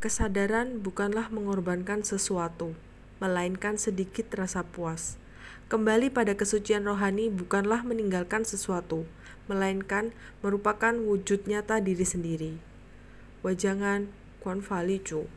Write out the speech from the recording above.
Kesadaran bukanlah mengorbankan sesuatu, melainkan sedikit rasa puas. Kembali pada kesucian rohani bukanlah meninggalkan sesuatu, melainkan merupakan wujud nyata diri sendiri. Wajangan Kwon Fali Chu